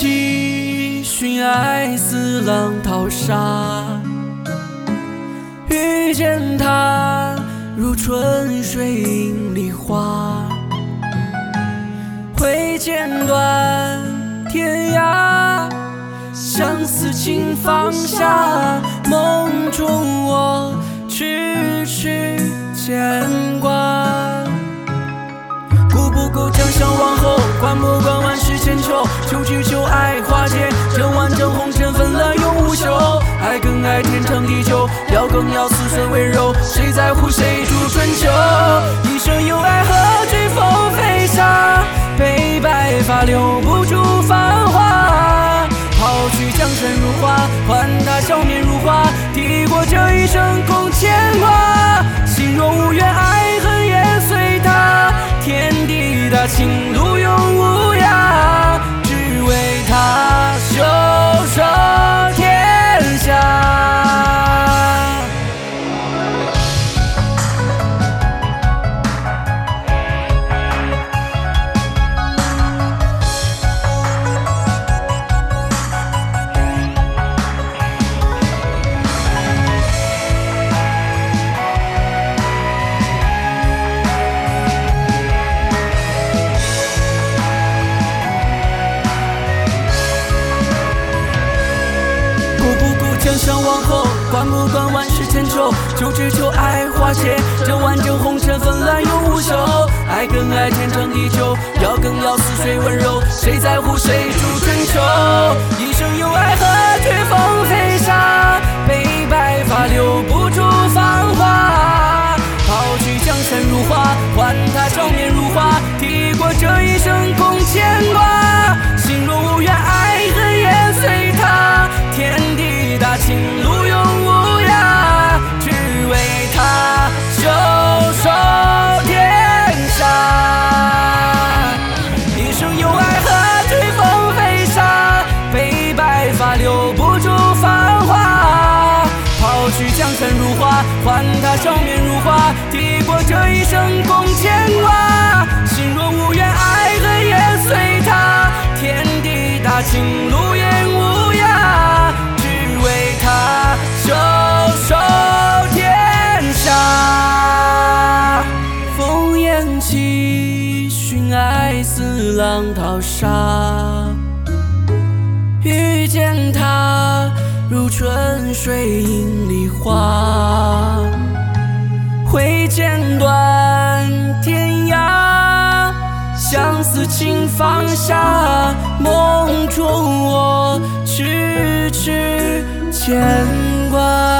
寻爱似浪淘沙。遇见他，如春水映梨花，挥剑断天涯，相思情放下。梦中我痴痴牵。不顾江山往后，管不管万世千秋，求只求爱化解，这万丈红尘纷乱永无休。爱更爱天长地久，要更要似水温柔，谁在乎谁主春秋？一生有爱何惧风飞沙，悲白发留不住繁华。抛去江山如画，换他笑面如花，抵过这一生共牵挂。不顾江山往后，管不管万世千秋，就只求爱化解这万丈红尘纷乱永无休。爱更爱天长地久，要更要似水温柔，谁在乎谁主春秋？一生有爱何惧风飞沙，悲白发留不住芳华。抛去江山如画，换他笑面如花，抵过这一生共牵挂看，他笑面如花，抵过这一生共牵挂。心若无怨，爱恨也随他。天地大，情路永无涯，只为他袖手天下。烽烟起，寻爱似浪淘沙。遇见他，如春水映梨花，请放下。梦中我痴痴牵挂。